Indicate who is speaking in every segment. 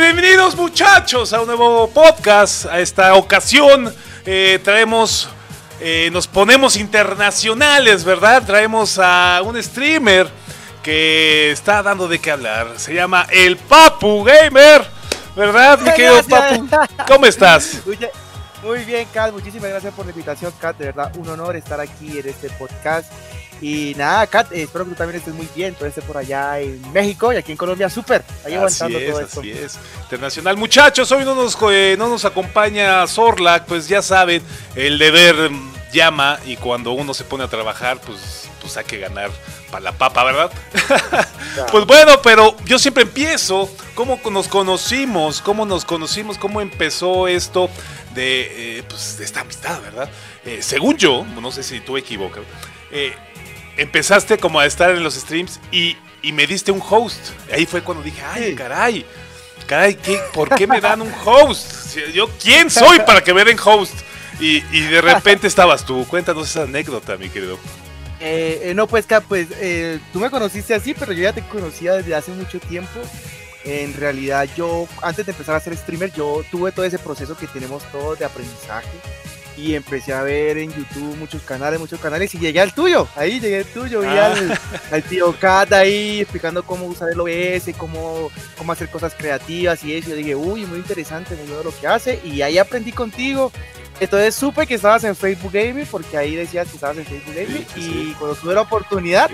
Speaker 1: Bienvenidos muchachos a un nuevo podcast. A esta ocasión eh, traemos, eh, nos ponemos internacionales, ¿verdad? Traemos a un streamer que está dando de qué hablar. Se llama El Papu Gamer, ¿verdad, mi querido Papu? ¿Cómo estás?
Speaker 2: Muy bien, Kat, muchísimas gracias por la invitación, Kat. De verdad, un honor estar aquí en este podcast. Y nada, Kat, eh, espero que tú también estés muy bien. Tú estés por allá en México y aquí en Colombia, súper.
Speaker 1: Ahí aguantando todo esto. Así es, internacional. Muchachos, hoy no nos, eh, no nos acompaña Zorlac, pues ya saben, el deber llama y cuando uno se pone a trabajar, pues, pues hay que ganar para la papa, ¿verdad? pues bueno, pero yo siempre empiezo, ¿cómo nos conocimos? ¿Cómo nos conocimos? ¿Cómo empezó esto de, eh, pues, de esta amistad, verdad? Eh, según yo, no sé si tú equivocas, eh, empezaste como a estar en los streams y, y, me diste un host. Ahí fue cuando dije, ay, caray, caray, ¿qué, ¿por qué me dan un host? Yo, ¿quién soy para que me den host? Y, y de repente estabas tú. Cuéntanos esa anécdota, mi querido.
Speaker 2: Eh, eh, no, pues, pues eh, tú me conociste así, pero yo ya te conocía desde hace mucho tiempo. En realidad, yo, antes de empezar a ser streamer, yo tuve todo ese proceso que tenemos todos de aprendizaje. Y empecé a ver en YouTube muchos canales, muchos canales, y llegué al tuyo. Ahí llegué al tuyo, vi ah. al, tío Kat ahí explicando cómo usar el OBS, cómo, cómo hacer cosas creativas y eso. Yo dije, uy, muy interesante, bueno lo que hace. Y ahí aprendí contigo entonces supe que estabas en Facebook Gaming porque ahí decías que estabas en Facebook Gaming y cuando tuve la oportunidad,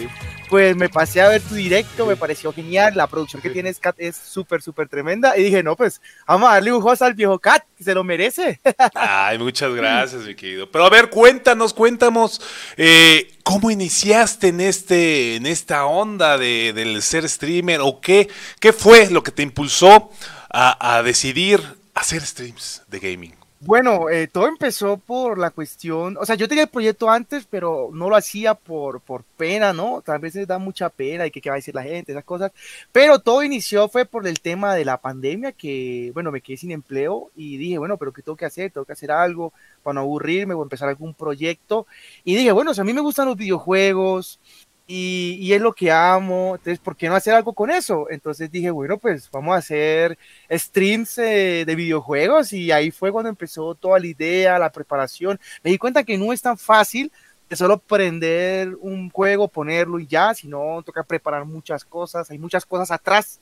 Speaker 2: pues me pasé a ver tu directo, me pareció genial, la producción que tienes Cat es súper, súper tremenda y dije, no, pues vamos a darle un host al viejo Cat, que se lo merece.
Speaker 1: Ay, muchas gracias, mi querido. Pero a ver, cuéntanos, cuéntanos, eh, ¿cómo iniciaste en, este, en esta onda de, del ser streamer o qué, qué fue lo que te impulsó a, a decidir hacer streams de gaming?
Speaker 2: Bueno, eh, todo empezó por la cuestión, o sea, yo tenía el proyecto antes, pero no lo hacía por, por pena, ¿no? Tal vez da mucha pena y que qué va a decir la gente, esas cosas, pero todo inició fue por el tema de la pandemia, que, bueno, me quedé sin empleo y dije, bueno, pero ¿qué tengo que hacer? Tengo que hacer algo para no aburrirme o empezar algún proyecto. Y dije, bueno, o sea, a mí me gustan los videojuegos, y, es lo que amo, entonces, ¿por qué no hacer algo con eso? Entonces dije, bueno, pues vamos a hacer streams eh, de videojuegos y ahí fue cuando empezó toda la idea, la preparación. Me di cuenta que no es tan fácil de solo prender un juego, ponerlo y ya, sino toca preparar muchas cosas, hay muchas cosas atrás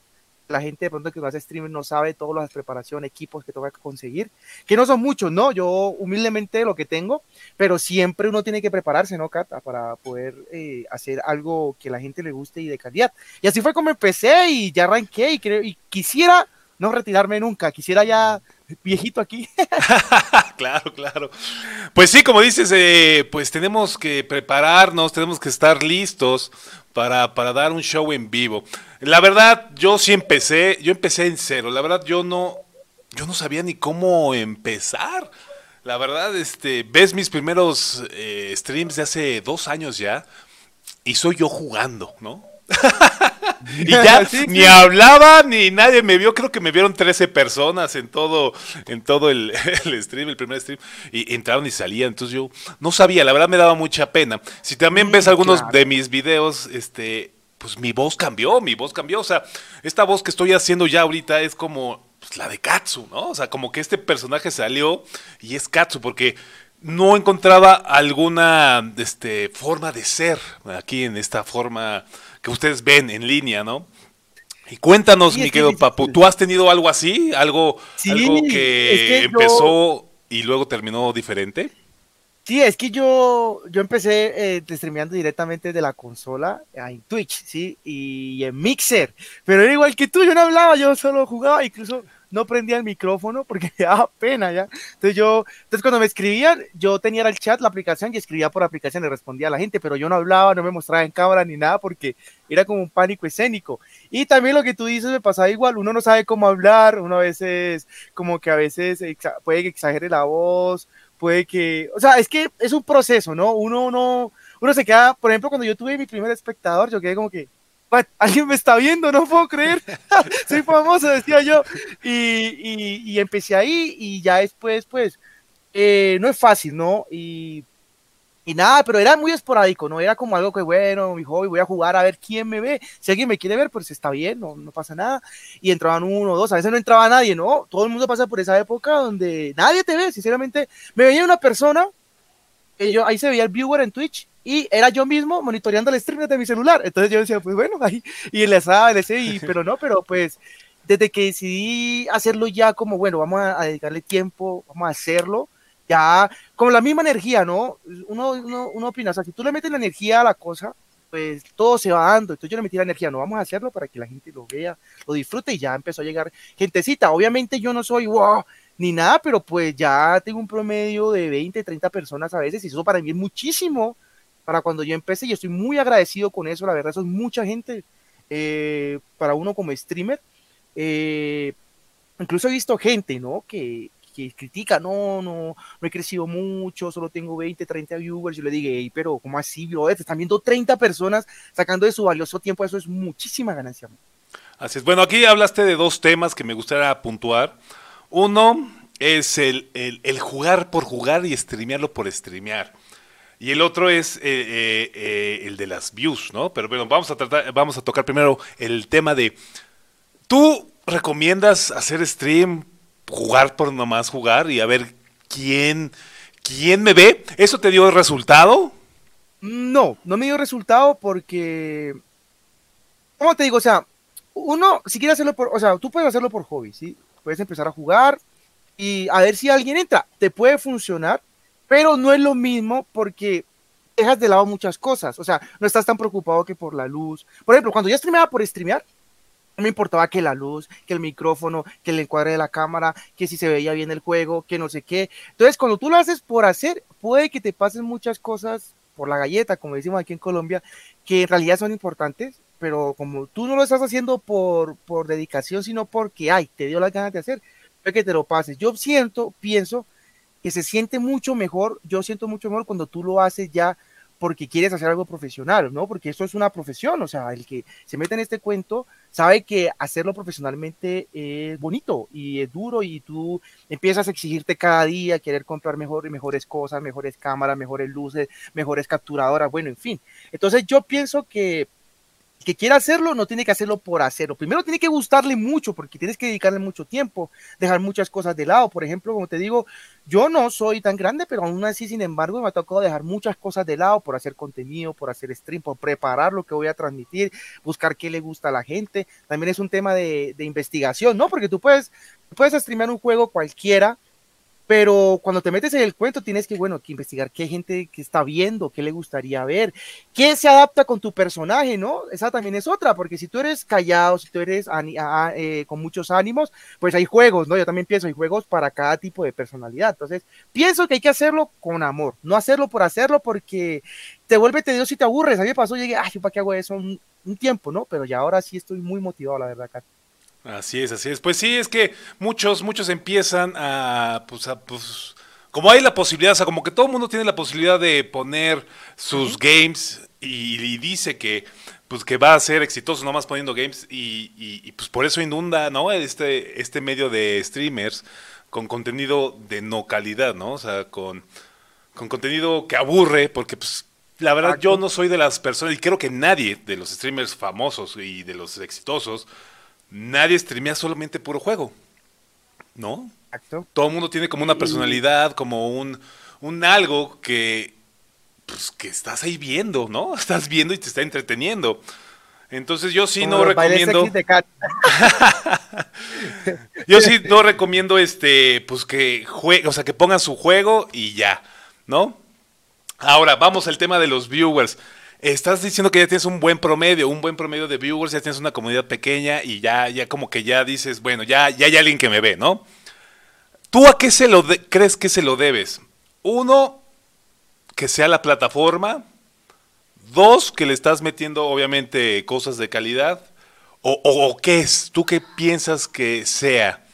Speaker 2: la gente de pronto que no hace streaming no sabe todas las preparaciones, equipos que que conseguir, que no son muchos, ¿no? Yo humildemente lo que tengo, pero siempre uno tiene que prepararse, ¿no, Cata? Para poder eh, hacer algo que la gente le guste y de calidad. Y así fue como empecé y ya arranqué y, creo, y quisiera no retirarme nunca, quisiera ya viejito aquí.
Speaker 1: claro, claro. Pues sí, como dices, eh, pues tenemos que prepararnos, tenemos que estar listos para, para dar un show en vivo. La verdad, yo sí empecé, yo empecé en cero. La verdad, yo no, yo no sabía ni cómo empezar. La verdad, este, ves mis primeros eh, streams de hace dos años ya y soy yo jugando, ¿no? y ya ni hablaba ni nadie me vio. Creo que me vieron 13 personas en todo, en todo el, stream, el primer stream. Y entraron y salían. Entonces yo no sabía, la verdad me daba mucha pena. Si también ves algunos de mis videos, este, pues mi voz cambió, mi voz cambió. O sea, esta voz que estoy haciendo ya ahorita es como pues, la de Katsu, ¿no? O sea, como que este personaje salió y es Katsu, porque no encontraba alguna este, forma de ser aquí en esta forma que ustedes ven en línea, ¿no? Y cuéntanos, mi querido Papu, ¿tú has tenido algo así? ¿Algo, algo que, empezó y luego terminó diferente?
Speaker 2: Sí, es que yo, yo empecé eh, streameando directamente de la consola en Twitch, ¿sí? Y en Mixer. Pero era igual que tú, yo no hablaba, yo solo jugaba, incluso no prendía el micrófono porque me daba pena ya. Entonces yo, entonces cuando me escribían, yo tenía el chat, la aplicación y escribía por aplicación y respondía a la gente, pero yo no hablaba, no me mostraba en cámara ni nada porque era como un pánico escénico. Y también lo que tú dices me pasaba igual, uno no sabe cómo hablar, uno a veces como que a veces puede que exagere la voz, puede que, o sea, es que es un proceso, ¿no? Uno no, uno se queda, por ejemplo, cuando yo tuve mi primer espectador, yo quedé como que, alguien me está viendo, no puedo creer, soy famoso, decía yo, y, y, empecé ahí y ya después, pues, eh, no es fácil, ¿no? Y Y nada, pero era muy esporádico, no era como algo que, bueno, mi hobby, voy a jugar a ver quién me ve. Si alguien me quiere ver, pues está bien, no, no pasa nada. Y entraban uno o dos, a veces no entraba nadie, ¿no? Todo el mundo pasa por esa época donde nadie te ve, sinceramente. Me veía una persona, yo, ahí se veía el viewer en Twitch, y era yo mismo monitoreando el stream de mi celular. Entonces yo decía, pues bueno, ahí, y le estaba, le y, pero no, pero pues desde que decidí hacerlo ya como, bueno, vamos a dedicarle tiempo, vamos a hacerlo ya con la misma energía, ¿no? Uno, uno, uno opina, o sea, si tú le metes la energía a la cosa, pues todo se va dando. Entonces yo le metí la energía, no vamos a hacerlo para que la gente lo vea, lo disfrute y ya empezó a llegar gentecita. Obviamente yo no soy wow ni nada, pero pues ya tengo un promedio de 20, 30 personas a veces y eso para mí es muchísimo para cuando yo empecé y estoy muy agradecido con eso, la verdad, eso es mucha gente eh, para uno como streamer. Eh, incluso he visto gente, ¿no? Que, que critica, no, no, no he crecido mucho, solo tengo 20, 30 viewers, yo le digo, pero ¿cómo así, bro? Te están viendo 30 personas sacando de su valioso tiempo, eso es muchísima ganancia.
Speaker 1: Así es, bueno, aquí hablaste de dos temas que me gustaría puntuar. Uno es el, el, jugar por jugar y streamearlo por streamear. Y el otro es eh, eh, eh, el de las views, ¿no? Pero bueno, vamos a tratar, vamos a tocar primero el tema de. ¿Tú recomiendas hacer stream jugar por nomás jugar y a ver quién, quién me ve. ¿Eso te dio resultado?
Speaker 2: No, no me dio resultado porque, ¿cómo te digo? O sea, uno, si quiere hacerlo por, o sea, tú puedes hacerlo por hobby, ¿sí? Puedes empezar a jugar y a ver si alguien entra. Te puede funcionar, pero no es lo mismo porque dejas de lado muchas cosas. O sea, no estás tan preocupado que por la luz. Por ejemplo, cuando yo streameaba por streamear, no me importaba que la luz, que el micrófono, que el encuadre de la cámara, que si se veía bien el juego, que no sé qué. Entonces, cuando tú lo haces por hacer, puede que te pasen muchas cosas por la galleta, como decimos aquí en Colombia, que en realidad son importantes, pero como tú no lo estás haciendo por, por dedicación, sino porque, ay, te dio las ganas de hacer, es que te lo pases. Yo siento, pienso que se siente mucho mejor, yo siento mucho mejor cuando tú lo haces ya porque quieres hacer algo profesional, ¿no? Porque eso es una profesión, o sea, el que se mete en este cuento sabe que hacerlo profesionalmente es bonito y es duro y tú empiezas a exigirte cada día, querer comprar mejor y mejores cosas, mejores cámaras, mejores luces, mejores capturadoras, bueno, en fin. Entonces yo pienso que que quiera hacerlo no tiene que hacerlo por hacerlo. Primero tiene que gustarle mucho porque tienes que dedicarle mucho tiempo, dejar muchas cosas de lado. Por ejemplo, como te digo, yo no soy tan grande, pero aún así, sin embargo, me ha tocado dejar muchas cosas de lado por hacer contenido, por hacer stream, por preparar lo que voy a transmitir, buscar qué le gusta a la gente. También es un tema de, de investigación, ¿no? Porque tú puedes, puedes streamear un juego cualquiera pero cuando te metes en el cuento tienes que, bueno, que investigar qué gente que está viendo, qué le gustaría ver, qué se adapta con tu personaje, ¿no? Esa también es otra, porque si tú eres callado, si tú eres eh, con muchos ánimos, pues hay juegos, ¿no? Yo también pienso, hay juegos para cada tipo de personalidad. Entonces, pienso que hay que hacerlo con amor, no hacerlo por hacerlo porque te vuelve tedioso y te aburres. A mí me pasó, llegué, ay, ¿para qué hago eso? Un, un tiempo, ¿no? Pero ya ahora sí estoy muy motivado, la verdad, Kat.
Speaker 1: Así es, así es. Pues sí, es que muchos, muchos empiezan a, pues, a, pues, como hay la posibilidad, o sea, como que todo el mundo tiene la posibilidad de poner sus games y, dice que, pues, que va a ser exitoso nomás poniendo games y, y, pues por eso inunda, ¿no? Este, este medio de streamers con contenido de no calidad, ¿no? O sea, con, con contenido que aburre, porque pues la verdad yo no soy de las personas, y creo que nadie de los streamers famosos y de los exitosos, nadie streamea solamente puro juego. ¿No? Exacto. Todo el mundo tiene como una personalidad, como un, un algo que, pues, que estás ahí viendo, ¿no? Estás viendo y te está entreteniendo. Entonces yo sí no recomiendo. yo sí no recomiendo este, pues que juegue, o sea, que pongan su juego y ya, ¿no? Ahora, vamos al tema de los viewers estás diciendo que ya tienes un buen promedio, un buen promedio de viewers, ya tienes una comunidad pequeña y ya, ya como que ya dices, bueno, ya, ya hay alguien que me ve, ¿no? ¿Tú a qué se lo crees que se lo debes? Uno, que sea la plataforma. Dos, que le estás metiendo obviamente cosas de calidad. O, o, qué es? ¿Tú qué piensas que sea?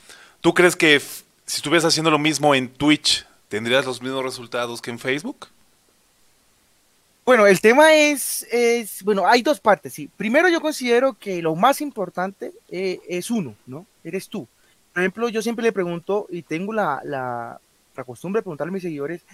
Speaker 1: ¿Tú crees que si estuvieras haciendo lo mismo en Twitch, tendrías los mismos resultados que en Facebook?
Speaker 2: Bueno, el tema es, es, bueno, hay dos partes, sí. Primero yo considero que lo más importante eh, es uno, ¿no? Eres tú. Por ejemplo, yo siempre le pregunto, y tengo la, la, costumbre de preguntarle a mis seguidores,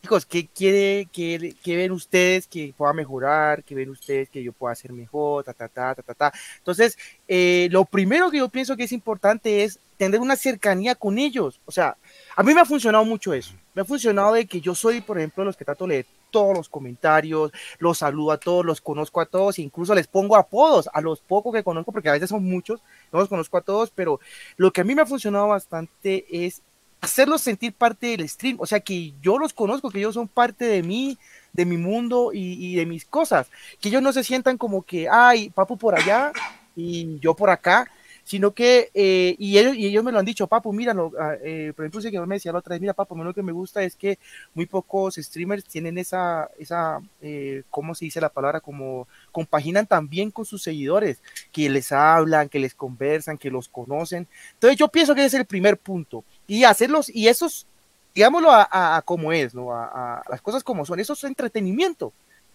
Speaker 2: chicos, ¿qué quiere, qué, ven ustedes que pueda mejorar? ¿Qué ven ustedes que yo pueda hacer mejor? Ta, ta, ta, ta, ta, Entonces, eh, lo primero que yo pienso que es importante es tener una cercanía con ellos. O sea, a mí me ha funcionado mucho eso. Me ha funcionado de que yo soy, por ejemplo, los que trato leer todos los comentarios, los saludo a todos, los conozco a todos, incluso les pongo apodos a los pocos que conozco, porque a veces son muchos, no los conozco a todos, pero lo que a mí me ha funcionado bastante es hacerlos sentir parte del stream, o sea, que yo los conozco, que ellos son parte de mí, de mi mundo y, de mis cosas, que ellos no se sientan como que, ay, papu por allá y yo por acá, sino que, eh, y, ellos, y ellos me lo han dicho, papu, míralo, ah, eh, por ejemplo, que me decía la otra vez, mira, papu, lo que me gusta es que muy pocos streamers tienen esa, esa eh, ¿cómo se dice la palabra? Como compaginan también con sus seguidores, que les hablan, que les conversan, que los conocen. Entonces yo pienso que ese es el primer punto y hacerlos, y esos, digámoslo a, como es, ¿no? A, las cosas como son, eso es entretenimiento.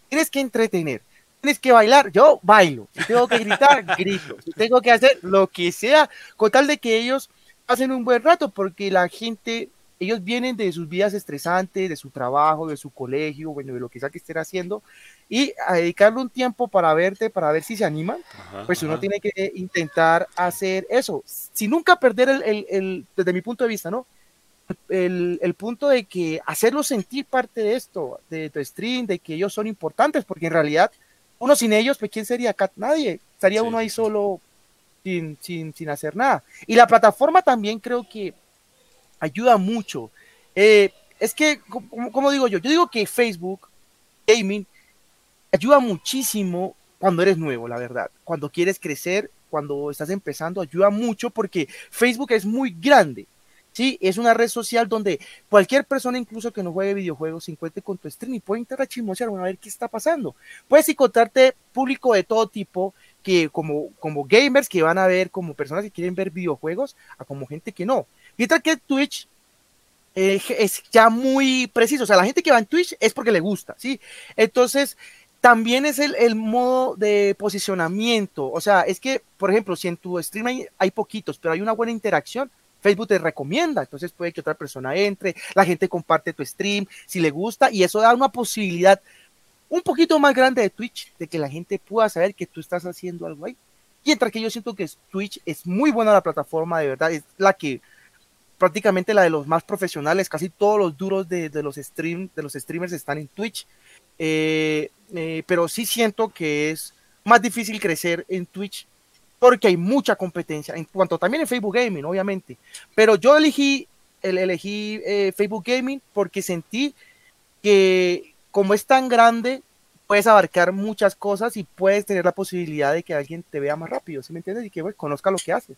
Speaker 2: Tienes que entretener, tienes que bailar, yo bailo, si tengo que gritar, grito, si tengo que hacer lo que sea, con tal de que ellos pasen un buen rato, porque la gente, ellos vienen de sus vidas estresantes, de su trabajo, de su colegio, bueno, de lo que sea que estén haciendo, y a dedicarle un tiempo para verte, para ver si se animan, pues uno tiene que intentar hacer eso, sin nunca perder el, el, desde mi punto de vista, ¿no? El, el, punto de que hacerlos sentir parte de esto, de tu stream, de que ellos son importantes, porque en realidad uno sin ellos, pues ¿quién sería? Nadie, estaría uno ahí solo sin, sin, sin, hacer nada. Y la plataforma también creo que ayuda mucho. Eh, es que, como, como digo yo, yo digo que Facebook Gaming ayuda muchísimo cuando eres nuevo, la verdad. Cuando quieres crecer, cuando estás empezando, ayuda mucho porque Facebook es muy grande. Sí, es una red social donde cualquier persona, incluso que no juegue videojuegos, se encuentre con tu stream y puede entrar a chismosear, a ver qué está pasando. Puedes encontrarte público de todo tipo, que como, como gamers que van a ver, como personas que quieren ver videojuegos, a como gente que no. Mientras que Twitch eh, es ya muy preciso, o sea, la gente que va en Twitch es porque le gusta, ¿sí? Entonces, también es el, el, modo de posicionamiento. O sea, es que, por ejemplo, si en tu stream hay, poquitos, pero hay una buena interacción, Facebook te recomienda. Entonces puede que otra persona entre, la gente comparte tu stream si le gusta y eso da una posibilidad un poquito más grande de Twitch, de que la gente pueda saber que tú estás haciendo algo ahí. Y entre que yo siento que Twitch es muy buena la plataforma, de verdad, es la que prácticamente la de los más profesionales, casi todos los duros de, de los, stream, de los streamers están en Twitch. Eh, eh, pero sí siento que es más difícil crecer en Twitch porque hay mucha competencia, en cuanto también en Facebook Gaming, obviamente. Pero yo elegí, el, elegí eh, Facebook Gaming porque sentí que como es tan grande, puedes abarcar muchas cosas y puedes tener la posibilidad de que alguien te vea más rápido, ¿sí me entiendes? Y que conozca lo que haces.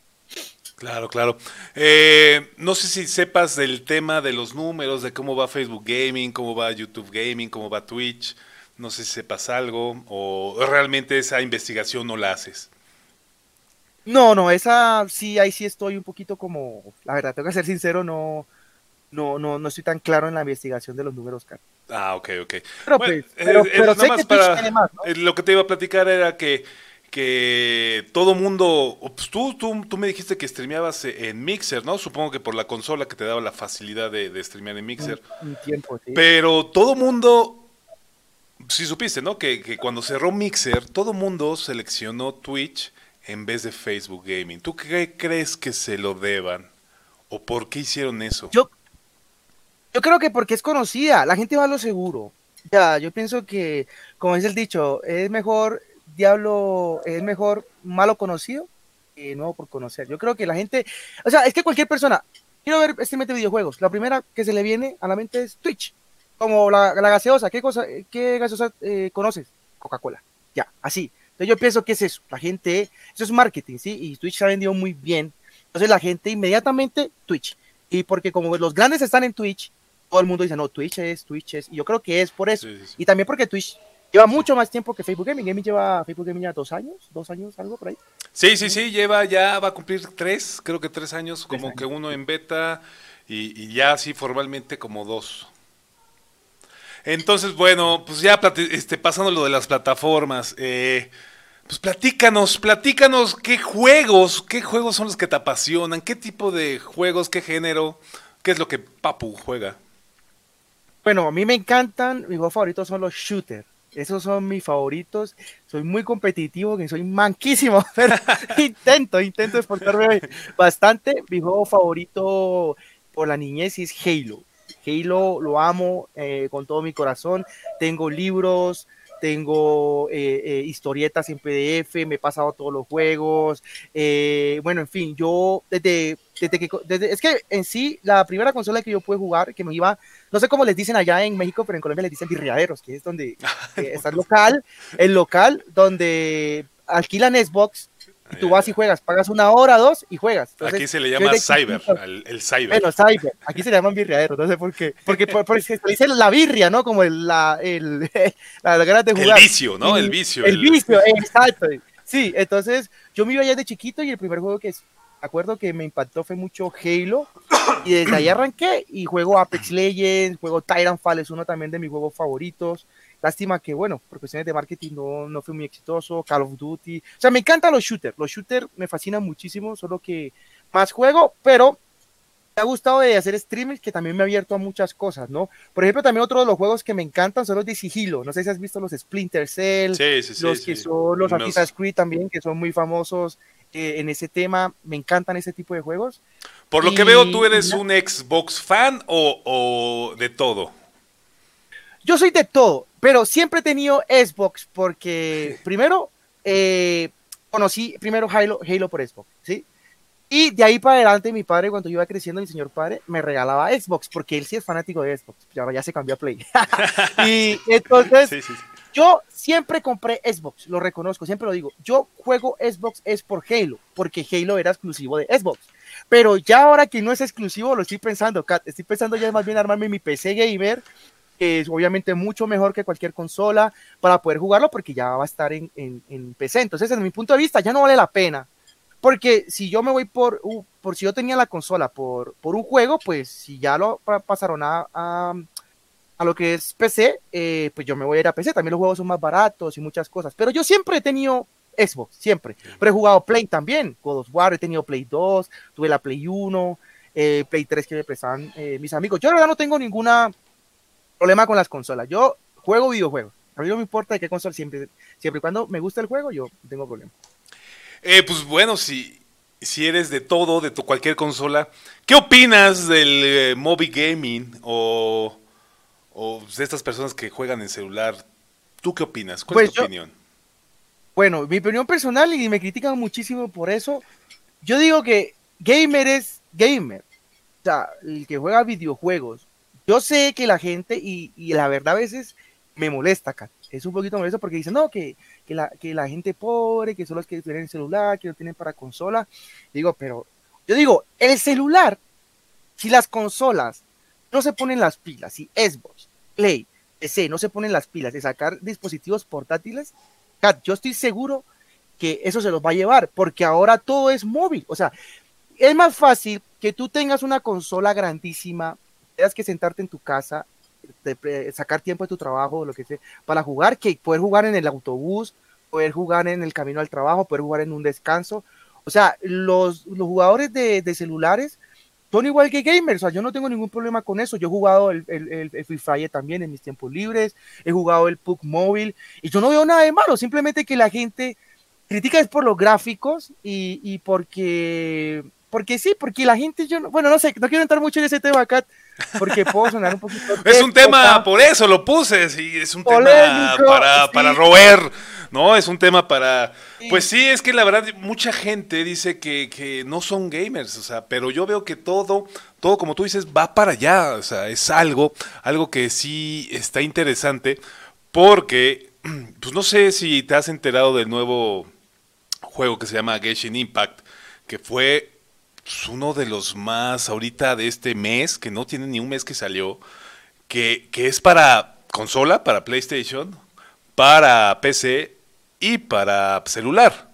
Speaker 1: Claro, claro. Eh, no sé si sepas del tema de los números, de cómo va Facebook Gaming, cómo va YouTube Gaming, cómo va Twitch. No sé si sepas algo o realmente esa investigación no la haces.
Speaker 2: No, no, esa sí, ahí sí estoy un poquito como, la verdad, tengo que ser sincero, no, no, no, no estoy tan claro en la investigación de los números, Carlos.
Speaker 1: Ah, ok, ok. Pero, pues, pero, sé que para, más, Lo que te iba a platicar era que que todo mundo, pues tú, tú, tú, me dijiste que streameabas en Mixer, ¿no? Supongo que por la consola que te daba la facilidad de, de streamear en Mixer. Un, tiempo, sí. Pero todo mundo, sí supiste, ¿no? Que, que cuando cerró Mixer, todo mundo seleccionó Twitch en vez de Facebook Gaming. ¿Tú qué crees que se lo deban? ¿O por qué hicieron eso?
Speaker 2: Yo, yo creo que porque es conocida, la gente va a lo seguro. Ya, yo pienso que, como dice el dicho, es mejor diablo es mejor malo conocido que nuevo por conocer. Yo creo que la gente, o sea, es que cualquier persona, quiero ver este de videojuegos, la primera que se le viene a la mente es Twitch, como la, gaseosa, ¿qué cosa, qué gaseosa eh, conoces? Coca-Cola, ya, así. Entonces yo pienso que es eso, la gente, eso es marketing, ¿sí? Y Twitch se ha vendido muy bien. Entonces la gente inmediatamente Twitch. Y porque como los grandes están en Twitch, todo el mundo dice, no, Twitch es, Twitch es. Y yo creo que es por eso. Y también porque Twitch Lleva mucho más tiempo que Facebook Gaming. Gaming lleva Facebook Gaming ya dos años, dos años, algo por ahí.
Speaker 1: Sí, sí, sí, lleva ya, va a cumplir tres, creo que tres años, como que uno en beta y, ya así formalmente como dos. Entonces, bueno, pues ya este, pasando lo de las plataformas, eh, pues platícanos, platícanos qué juegos, qué juegos son los que te apasionan, qué tipo de juegos, qué género, qué es lo que Papu juega.
Speaker 2: Bueno, a mí me encantan, mis juegos favoritos son los shooters. Esos son mis favoritos. Soy muy competitivo, que soy manquísimo, pero intento, intento exportarme bastante. Mi juego favorito por la niñez es Halo. Halo lo amo eh, con todo mi corazón. Tengo libros, tengo eh, eh, historietas en PDF, me he pasado todos los juegos. bueno, en fin, yo desde, desde que. es que en sí, la primera consola que yo pude jugar, que me iba. No sé cómo les dicen allá en México, pero en Colombia les dicen birriaderos, que es donde está el local, el local donde alquilan Xbox y tú vas y juegas, pagas una hora, dos y juegas.
Speaker 1: aquí se le llama cyber, el, cyber.
Speaker 2: Bueno, cyber, aquí se le llaman birriadero, no sé por qué. Porque, se dice la birria, ¿no? Como el, la, el, la, ganas de jugar.
Speaker 1: El vicio, ¿no? El vicio.
Speaker 2: El, vicio, exacto. Sí, entonces yo me iba allá de chiquito y el primer juego que acuerdo que me impactó fue mucho Halo y desde ahí arranqué y juego Apex Legends, juego Titanfall, es uno también de mis juegos favoritos. Lástima que, bueno, por cuestiones de marketing no, no fue muy exitoso. Call of Duty. O sea, me encantan los shooters. Los shooters me fascinan muchísimo, solo que más juego, pero me ha gustado de hacer streaming que también me ha abierto a muchas cosas, ¿no? Por ejemplo, también otro de los juegos que me encantan son los de sigilo. No sé si has visto los Splinter Cell,
Speaker 1: sí, sí, sí,
Speaker 2: los que son los Assassin's Creed también, que son muy famosos eh, en ese tema. Me encantan ese tipo de juegos.
Speaker 1: Por lo que veo, ¿tú eres un Xbox fan o, o de todo?
Speaker 2: Yo soy de todo, pero siempre he tenido Xbox porque primero eh, conocí primero Halo, Halo por Xbox, ¿sí? Y de ahí para adelante mi padre, cuando yo iba creciendo, mi señor padre, me regalaba Xbox, porque él sí es fanático de Xbox, y ahora ya se cambió a Play. y entonces, yo siempre compré Xbox, lo reconozco, siempre lo digo. Yo juego Xbox es por Halo, porque Halo era exclusivo de Xbox. Pero ya ahora que no es exclusivo, lo estoy pensando, Estoy pensando ya más bien armarme mi PC gamer que es obviamente mucho mejor que cualquier consola para poder jugarlo porque ya va a estar en, en, PC. Entonces, desde mi punto de vista, ya no vale la pena. Porque si yo me voy por, por si yo tenía la consola por, por un juego, pues si ya lo pasaron a, a, lo que es PC, eh, pues yo me voy a ir a PC. También los juegos son más baratos y muchas cosas. Pero yo siempre he tenido Xbox, siempre. Pero he jugado Play también. God of War, he tenido Play 2, tuve la Play 1, eh, Play 3 que me prestaban eh, mis amigos. Yo la verdad no tengo ninguna problema con las consolas. Yo juego videojuegos. A mí no me importa de qué consola, siempre, siempre y cuando me gusta el juego, yo tengo problema.
Speaker 1: Eh, pues bueno, si, si eres de todo, de tu, cualquier consola, ¿qué opinas del eh, mobile gaming o, o, de estas personas que juegan en celular? ¿Tú qué opinas? ¿Cuál es pues tu opinión?
Speaker 2: Bueno, mi opinión personal, y me critican muchísimo por eso, yo digo que gamer es gamer. O sea, el que juega videojuegos yo sé que la gente, y, la verdad a veces me molesta, Es un poquito molesto porque dicen, no, que, la, que la gente pobre, que son los que tienen celular, que no tienen para consola. Digo, pero yo digo, el celular, si las consolas no se ponen las pilas, si Xbox, Play, PC no se ponen las pilas de sacar dispositivos portátiles, Kat, yo estoy seguro que eso se los va a llevar, porque ahora todo es móvil. O sea, es más fácil que tú tengas una consola grandísima, tengas que sentarte en tu casa, sacar tiempo de tu trabajo, lo que sea, para jugar, que poder jugar en el autobús, poder jugar en el camino al trabajo, poder jugar en un descanso. O sea, los, los jugadores de, de celulares son igual que gamers, o sea, yo no tengo ningún problema con eso. Yo he jugado el, el, Free Fire también en mis tiempos libres, he jugado el PUC móvil y yo no veo nada de malo, simplemente que la gente critica es por los gráficos y, y porque, porque sí, porque la gente, yo no, bueno, no sé, no quiero entrar mucho en ese tema acá, porque puedo sonar un poquito.
Speaker 1: es un tema, por eso lo puse, sí, es un tema para, para roer, ¿no? Es un tema para. Pues sí, es que la verdad, mucha gente dice que, que, no son gamers, o sea, pero yo veo que todo, todo como tú dices, va para allá, o sea, es algo, algo que sí está interesante, porque, pues no sé si te has enterado del nuevo juego que se llama Genshin Impact, que fue pues, uno de los más ahorita de este mes, que no tiene ni un mes que salió, que, que es para consola, para PlayStation, para PC y para celular.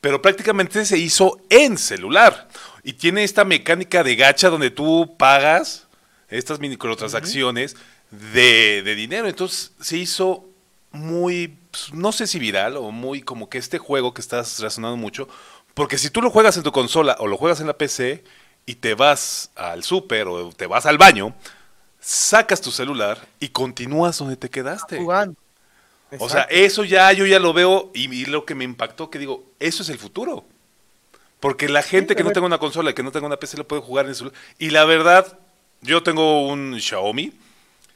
Speaker 1: Pero prácticamente se hizo en celular. Y tiene esta mecánica de gacha donde tú pagas estas microtransacciones de, de dinero. Entonces se hizo muy, pues, no sé si viral o muy como que este juego que estás razonando mucho, porque si tú lo juegas en tu consola o lo juegas en la PC y te vas al súper o te vas al baño, sacas tu celular y continúas donde te quedaste.
Speaker 2: Jugando.
Speaker 1: O sea, eso ya yo ya lo veo y, y lo que me impactó que digo, eso es el futuro. Porque la gente que no tenga una consola y que no tenga una PC lo puede jugar en el celular. Y la verdad, yo tengo un Xiaomi.